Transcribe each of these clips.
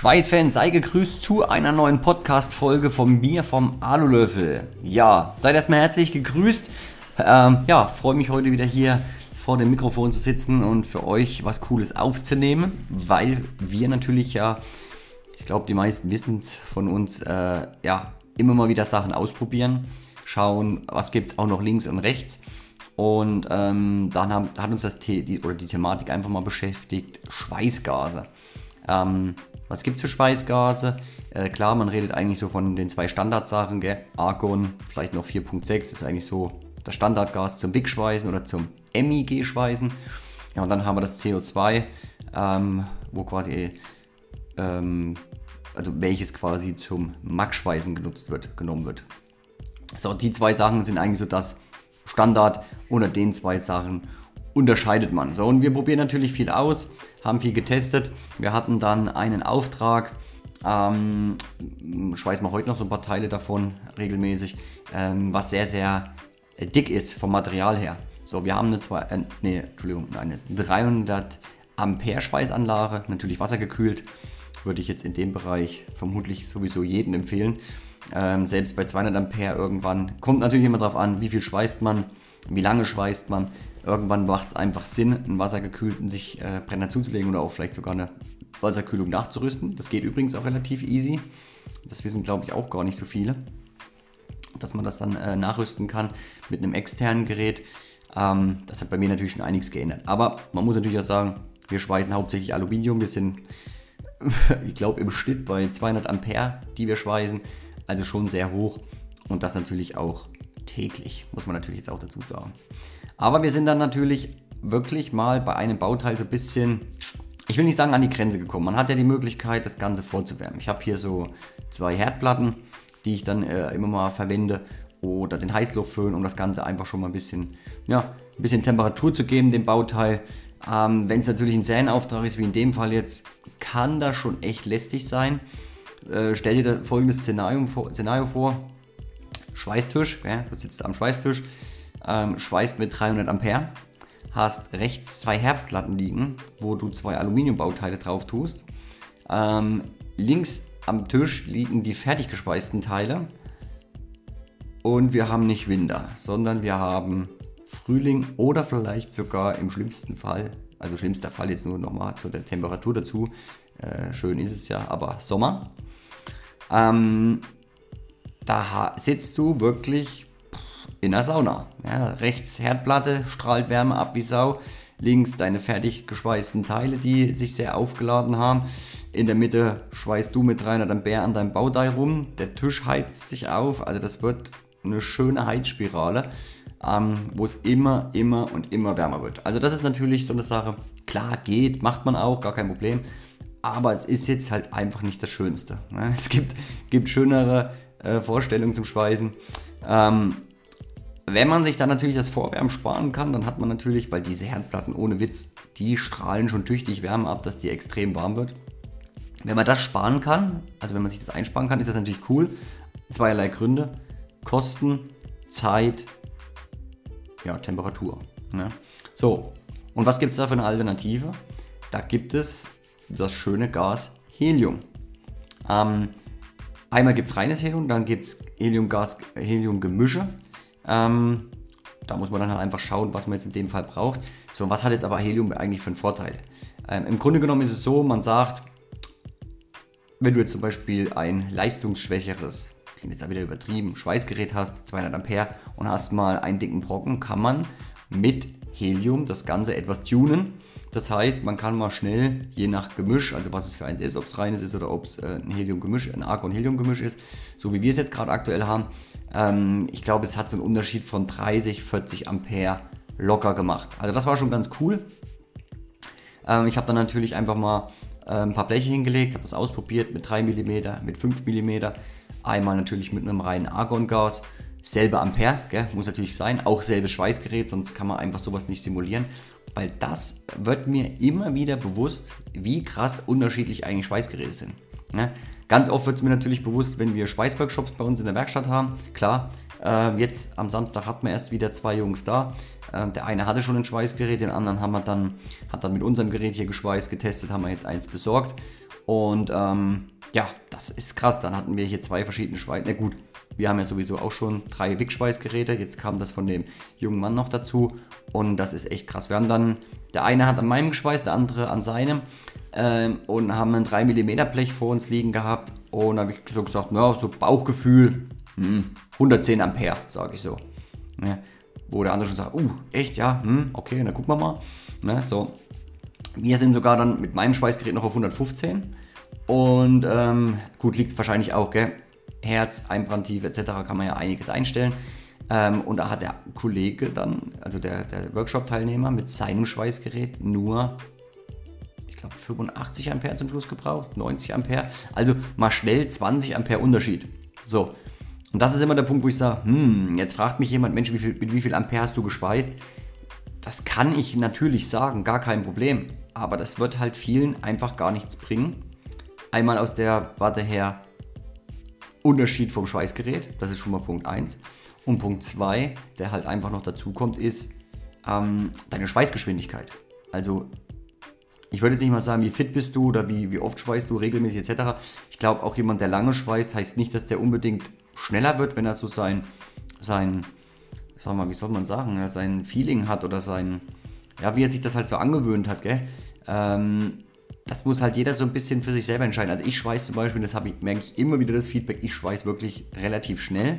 Schweißfans, sei gegrüßt zu einer neuen Podcast-Folge von mir vom Alulöffel. Ja, seid erstmal herzlich gegrüßt. Ähm, ja, freue mich heute wieder hier vor dem Mikrofon zu sitzen und für euch was Cooles aufzunehmen, weil wir natürlich ja, ich glaube, die meisten wissen es von uns, äh, ja, immer mal wieder Sachen ausprobieren, schauen, was gibt es auch noch links und rechts. Und ähm, dann haben, hat uns das The die, oder die Thematik einfach mal beschäftigt, Schweißgase. Ähm, was gibt es für Schweißgase? Äh, klar, man redet eigentlich so von den zwei Standardsachen, gell? Argon, vielleicht noch 4.6, ist eigentlich so das Standardgas zum WIG-Schweißen oder zum MIG-Schweißen. Ja, und dann haben wir das CO2, ähm, wo quasi, ähm, also welches quasi zum MAG-Schweißen genutzt wird, genommen wird. So, die zwei Sachen sind eigentlich so das Standard. Unter den zwei Sachen unterscheidet man. So, und wir probieren natürlich viel aus, haben viel getestet. Wir hatten dann einen Auftrag, ähm, schweißen wir heute noch so ein paar Teile davon regelmäßig, ähm, was sehr, sehr dick ist vom Material her. So, wir haben eine, zwei, äh, nee, Entschuldigung, eine 300 Ampere Schweißanlage, natürlich wassergekühlt. Würde ich jetzt in dem Bereich vermutlich sowieso jedem empfehlen. Ähm, selbst bei 200 Ampere irgendwann kommt natürlich immer darauf an, wie viel schweißt man, wie lange schweißt man. Irgendwann macht es einfach Sinn, einen wassergekühlten sich äh, Brenner zuzulegen oder auch vielleicht sogar eine Wasserkühlung nachzurüsten. Das geht übrigens auch relativ easy. Das wissen, glaube ich, auch gar nicht so viele dass man das dann äh, nachrüsten kann mit einem externen Gerät. Ähm, das hat bei mir natürlich schon einiges geändert. Aber man muss natürlich auch sagen, wir schweißen hauptsächlich Aluminium. Wir sind, ich glaube, im Schnitt bei 200 Ampere, die wir schweißen. Also schon sehr hoch. Und das natürlich auch täglich, muss man natürlich jetzt auch dazu sagen. Aber wir sind dann natürlich wirklich mal bei einem Bauteil so ein bisschen, ich will nicht sagen an die Grenze gekommen. Man hat ja die Möglichkeit, das Ganze vorzuwärmen. Ich habe hier so zwei Herdplatten die ich dann äh, immer mal verwende. Oder den Heißluftföhn, um das Ganze einfach schon mal ein bisschen, ja, ein bisschen Temperatur zu geben, dem Bauteil. Ähm, Wenn es natürlich ein Säenauftrag ist, wie in dem Fall jetzt, kann das schon echt lästig sein. Äh, stell dir folgendes Szenario vor, Szenario vor. Schweißtisch, ja, du sitzt am Schweißtisch, ähm, schweißt mit 300 Ampere, hast rechts zwei Herdplatten liegen, wo du zwei Aluminiumbauteile drauf tust. Ähm, links am Tisch liegen die fertig gespeisten Teile. Und wir haben nicht Winter, sondern wir haben Frühling oder vielleicht sogar im schlimmsten Fall, also schlimmster Fall jetzt nur nochmal zu der Temperatur dazu, äh, schön ist es ja, aber Sommer. Ähm, da sitzt du wirklich in der Sauna. Ja, rechts Herdplatte, strahlt Wärme ab wie Sau. Links deine fertig geschweißten Teile, die sich sehr aufgeladen haben. In der Mitte schweißt du mit 300 Ampere an deinem Bauteil rum. Der Tisch heizt sich auf. Also das wird eine schöne Heizspirale, ähm, wo es immer, immer und immer wärmer wird. Also das ist natürlich so eine Sache. Klar, geht, macht man auch, gar kein Problem. Aber es ist jetzt halt einfach nicht das Schönste. Ne? Es gibt, gibt schönere äh, Vorstellungen zum Schweißen. Ähm, wenn man sich dann natürlich das Vorwärmen sparen kann, dann hat man natürlich, weil diese Herdplatten ohne Witz, die strahlen schon tüchtig Wärme ab, dass die extrem warm wird. Wenn man das sparen kann, also wenn man sich das einsparen kann, ist das natürlich cool. Zweierlei Gründe. Kosten, Zeit, ja, Temperatur. Ne? So, und was gibt es da für eine Alternative? Da gibt es das schöne Gas Helium. Ähm, einmal gibt es reines Helium, dann gibt es Helium-Gas, Helium-Gemische. Ähm, da muss man dann halt einfach schauen, was man jetzt in dem Fall braucht. So, was hat jetzt aber Helium eigentlich für einen Vorteil? Ähm, Im Grunde genommen ist es so, man sagt, wenn du jetzt zum Beispiel ein leistungsschwächeres, klingt jetzt auch wieder übertrieben, Schweißgerät hast, 200 Ampere und hast mal einen dicken Brocken, kann man mit Helium das Ganze etwas tunen. Das heißt, man kann mal schnell, je nach Gemisch, also was es für eins ist, ob es reines ist oder ob es äh, ein Helium-Gemisch, ein Argon-Helium-Gemisch ist, so wie wir es jetzt gerade aktuell haben, ähm, ich glaube, es hat so einen Unterschied von 30, 40 Ampere locker gemacht. Also das war schon ganz cool. Ähm, ich habe dann natürlich einfach mal äh, ein paar Bleche hingelegt, habe das ausprobiert mit 3 mm, mit 5 mm. Einmal natürlich mit einem reinen Argongas. Selbe Ampere, gell, muss natürlich sein. Auch selbes Schweißgerät, sonst kann man einfach sowas nicht simulieren. Weil das wird mir immer wieder bewusst, wie krass unterschiedlich eigentlich Schweißgeräte sind. Ne? Ganz oft wird es mir natürlich bewusst, wenn wir Schweißworkshops bei uns in der Werkstatt haben. Klar, äh, jetzt am Samstag hatten wir erst wieder zwei Jungs da. Äh, der eine hatte schon ein Schweißgerät, den anderen haben wir dann, hat dann mit unserem Gerät hier geschweißt, getestet, haben wir jetzt eins besorgt. Und ähm, ja, das ist krass. Dann hatten wir hier zwei verschiedene Schweiß. Na gut, wir haben ja sowieso auch schon drei Wickschweißgeräte. Jetzt kam das von dem jungen Mann noch dazu. Und das ist echt krass. Wir haben dann, der eine hat an meinem geschweißt, der andere an seinem. Ähm, und haben ein 3 mm Blech vor uns liegen gehabt. Und habe ich so gesagt, ja, so Bauchgefühl, hm, 110 Ampere, sage ich so. Ja, wo der andere schon sagt, uh, echt, ja, hm, okay, dann gucken wir mal. Ne, so. Wir sind sogar dann mit meinem Schweißgerät noch auf 115. Und ähm, gut, liegt wahrscheinlich auch, gell? Herz, Einbrandtiefe etc. kann man ja einiges einstellen. Ähm, und da hat der Kollege dann, also der, der Workshop-Teilnehmer mit seinem Schweißgerät nur, ich glaube, 85 Ampere zum Schluss gebraucht, 90 Ampere. Also mal schnell 20 Ampere Unterschied. So. Und das ist immer der Punkt, wo ich sage, hm, jetzt fragt mich jemand, Mensch, wie viel, mit wie viel Ampere hast du gespeist? Das kann ich natürlich sagen, gar kein Problem. Aber das wird halt vielen einfach gar nichts bringen. Einmal aus der Warte her Unterschied vom Schweißgerät, das ist schon mal Punkt 1. Und Punkt 2, der halt einfach noch dazu kommt, ist ähm, deine Schweißgeschwindigkeit. Also ich würde jetzt nicht mal sagen, wie fit bist du oder wie, wie oft schweißt du regelmäßig etc. Ich glaube, auch jemand, der lange schweißt, heißt nicht, dass der unbedingt schneller wird, wenn er so sein, sein sag mal, wie soll man sagen, ja, sein Feeling hat oder sein, ja, wie er sich das halt so angewöhnt hat, gell? Ähm, das muss halt jeder so ein bisschen für sich selber entscheiden. Also ich schweiß zum Beispiel, das ich, merke ich immer wieder das Feedback, ich schweiß wirklich relativ schnell.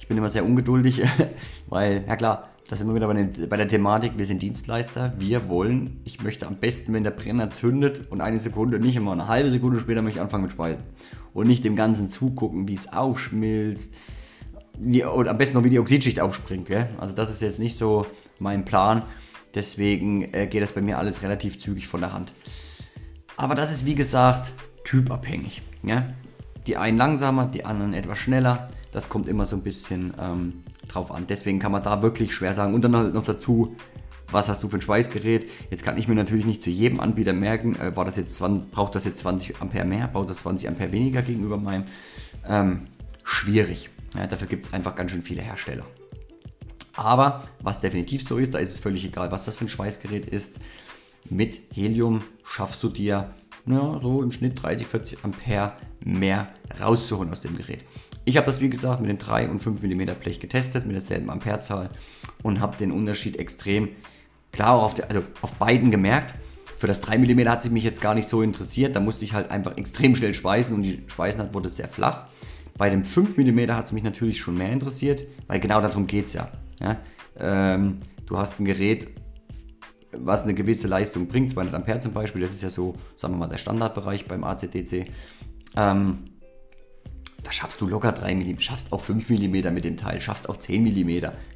Ich bin immer sehr ungeduldig, weil, ja klar, das sind wir wieder bei, den, bei, der Thematik, wir sind Dienstleister, wir wollen, ich möchte am besten, wenn der Brenner zündet und eine Sekunde, nicht immer eine halbe Sekunde später möchte ich anfangen mit Speisen. Und nicht dem Ganzen zugucken, wie es aufschmilzt, und am besten noch wie die Oxidschicht aufspringt. Gell? Also das ist jetzt nicht so mein Plan. Deswegen äh, geht das bei mir alles relativ zügig von der Hand. Aber das ist wie gesagt typabhängig. Ja? Die einen langsamer, die anderen etwas schneller. Das kommt immer so ein bisschen ähm, drauf an. Deswegen kann man da wirklich schwer sagen. Und dann halt noch dazu, was hast du für ein Schweißgerät? Jetzt kann ich mir natürlich nicht zu jedem Anbieter merken, äh, war das jetzt 20, braucht das jetzt 20 Ampere mehr, braucht das 20 Ampere weniger gegenüber meinem. Ähm, schwierig. Ja, dafür gibt es einfach ganz schön viele Hersteller. Aber was definitiv so ist, da ist es völlig egal, was das für ein Schweißgerät ist. Mit Helium schaffst du dir ja, so im Schnitt 30, 40 Ampere mehr rauszuholen aus dem Gerät. Ich habe das wie gesagt mit dem 3 und 5 mm Blech getestet, mit derselben Amperezahl und habe den Unterschied extrem klar auf, der, also auf beiden gemerkt. Für das 3 mm hat sich mich jetzt gar nicht so interessiert, da musste ich halt einfach extrem schnell schweißen und die Schweißnaht wurde sehr flach. Bei dem 5 mm hat es mich natürlich schon mehr interessiert, weil genau darum geht es ja. Ja? Ähm, du hast ein Gerät, was eine gewisse Leistung bringt, 200 Ampere zum Beispiel, das ist ja so, sagen wir mal, der Standardbereich beim ACDC. Ähm, da schaffst du locker 3 mm, schaffst auch 5 mm mit dem Teil, schaffst auch 10 mm.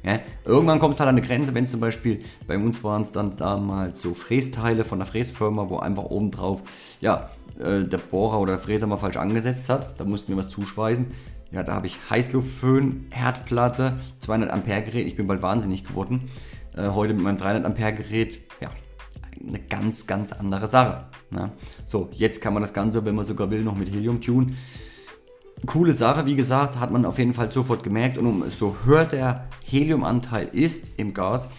Ja? Irgendwann kommst du halt an eine Grenze, wenn zum Beispiel, bei uns waren es dann damals so Frästeile von der Fräsfirma, wo einfach oben drauf, ja, äh, der Bohrer oder der Fräser mal falsch angesetzt hat. Da mussten wir was zuschweißen. Ja, da habe ich Heißluftföhn, Herdplatte, 200 Ampere Gerät. Ich bin bald wahnsinnig geworden. Äh, heute mit meinem 300 Ampere Gerät, ja, eine ganz, ganz andere Sache. Ne? So, jetzt kann man das Ganze, wenn man sogar will, noch mit Helium tun. Coole Sache, wie gesagt, hat man auf jeden Fall sofort gemerkt. Und umso höher der Heliumanteil ist im Gas,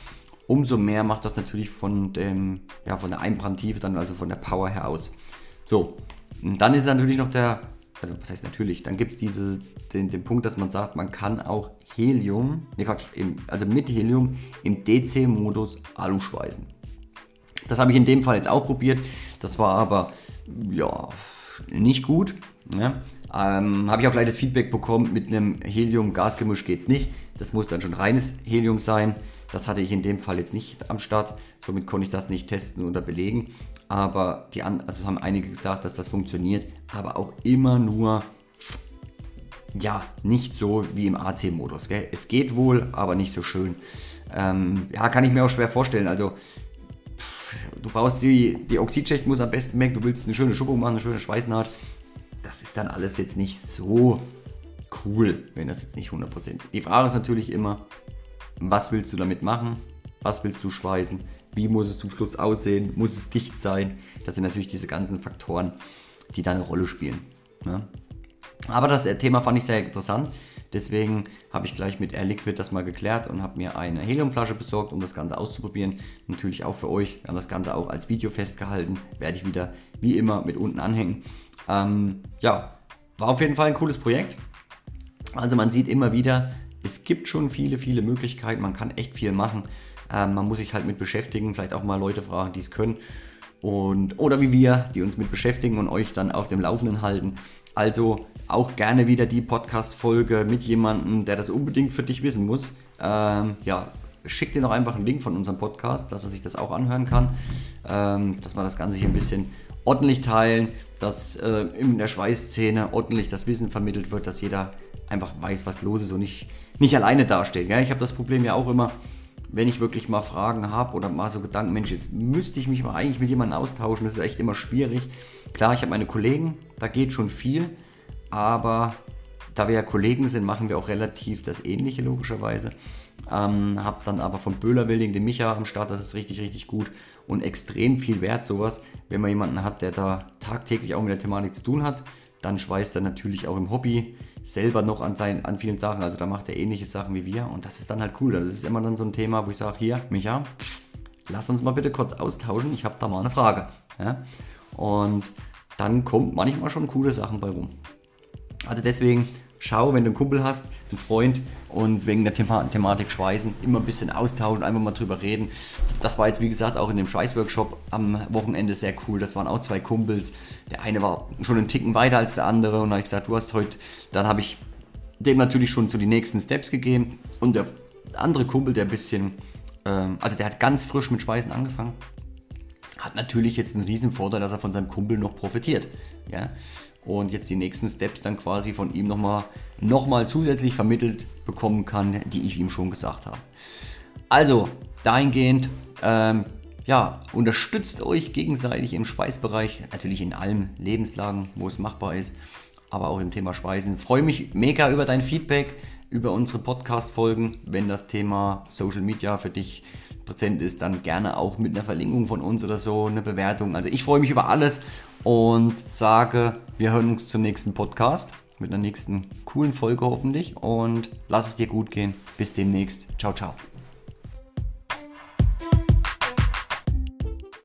umso mehr macht das natürlich von, dem, ja, von der Einbrandtiefe, dann also von der Power her aus. So, und dann ist natürlich noch der, also was heißt natürlich, dann gibt es den, den Punkt, dass man sagt, man kann auch Helium, ne Quatsch, im, also mit Helium im DC-Modus Alu schweißen. Das habe ich in dem Fall jetzt auch probiert. Das war aber ja nicht gut. Ja. Ähm, habe ich auch gleich das Feedback bekommen, mit einem Helium-Gasgemisch geht es nicht. Das muss dann schon reines Helium sein. Das hatte ich in dem Fall jetzt nicht am Start. Somit konnte ich das nicht testen oder belegen. Aber die an, also haben einige gesagt, dass das funktioniert, aber auch immer nur ja, nicht so wie im AC-Modus. Es geht wohl, aber nicht so schön. Ähm, ja, kann ich mir auch schwer vorstellen. Also, du brauchst die, die Oxidschicht muss am besten weg. Du willst eine schöne Schuppung machen, eine schöne Schweißnaht das ist dann alles jetzt nicht so cool, wenn das jetzt nicht 100%. Die Frage ist natürlich immer, was willst du damit machen? Was willst du schweißen? Wie muss es zum Schluss aussehen? Muss es dicht sein? Das sind natürlich diese ganzen Faktoren, die da eine Rolle spielen. Ne? Aber das Thema fand ich sehr interessant. Deswegen habe ich gleich mit Air Liquid das mal geklärt und habe mir eine Heliumflasche besorgt, um das Ganze auszuprobieren. Natürlich auch für euch. Wir haben das Ganze auch als Video festgehalten. Werde ich wieder wie immer mit unten anhängen. Ähm, ja, war auf jeden Fall ein cooles Projekt. Also man sieht immer wieder, es gibt schon viele, viele Möglichkeiten. Man kann echt viel machen. Ähm, man muss sich halt mit beschäftigen, vielleicht auch mal Leute fragen, die es können. Und, oder wie wir, die uns mit beschäftigen und euch dann auf dem Laufenden halten. Also auch gerne wieder die Podcast-Folge mit jemandem, der das unbedingt für dich wissen muss. Ähm, ja, schick dir noch einfach einen Link von unserem Podcast, dass er sich das auch anhören kann. Ähm, dass wir das Ganze hier ein bisschen ordentlich teilen, dass äh, in der Schweißszene ordentlich das Wissen vermittelt wird, dass jeder einfach weiß, was los ist und nicht, nicht alleine dasteht. Ja? Ich habe das Problem ja auch immer, wenn ich wirklich mal Fragen habe oder mal so Gedanken, Mensch, jetzt müsste ich mich mal eigentlich mit jemandem austauschen, das ist echt immer schwierig. Klar, ich habe meine Kollegen, da geht schon viel, aber da wir ja Kollegen sind, machen wir auch relativ das Ähnliche logischerweise. Ähm, hab dann aber von Böhler-Wilding den Micha am Start, das ist richtig, richtig gut und extrem viel wert sowas, wenn man jemanden hat, der da tagtäglich auch mit der Thematik zu tun hat. Dann schweißt er natürlich auch im Hobby selber noch an, seinen, an vielen Sachen. Also da macht er ähnliche Sachen wie wir und das ist dann halt cool. Das ist immer dann so ein Thema, wo ich sage, hier, Micha, lass uns mal bitte kurz austauschen. Ich habe da mal eine Frage. Ja? Und dann kommt manchmal schon coole Sachen bei rum. Also deswegen schau, wenn du einen Kumpel hast, einen Freund und wegen der Thema Thematik Schweißen immer ein bisschen austauschen, einfach mal drüber reden. Das war jetzt wie gesagt auch in dem Schweißworkshop am Wochenende sehr cool. Das waren auch zwei Kumpels. Der eine war schon einen Ticken weiter als der andere und da habe ich gesagt, du hast heute, dann habe ich dem natürlich schon zu die nächsten Steps gegeben und der andere Kumpel, der ein bisschen, ähm, also der hat ganz frisch mit Schweißen angefangen, hat natürlich jetzt einen riesen Vorteil, dass er von seinem Kumpel noch profitiert. Ja? Und jetzt die nächsten Steps dann quasi von ihm nochmal noch mal zusätzlich vermittelt bekommen kann, die ich ihm schon gesagt habe. Also, dahingehend, ähm, ja, unterstützt euch gegenseitig im Speisbereich, natürlich in allen Lebenslagen, wo es machbar ist, aber auch im Thema Speisen. Freue mich mega über dein Feedback, über unsere Podcast-Folgen, wenn das Thema Social Media für dich präsent ist, dann gerne auch mit einer Verlinkung von uns oder so, eine Bewertung. Also ich freue mich über alles und sage, wir hören uns zum nächsten Podcast mit einer nächsten coolen Folge hoffentlich und lass es dir gut gehen. Bis demnächst. Ciao, ciao.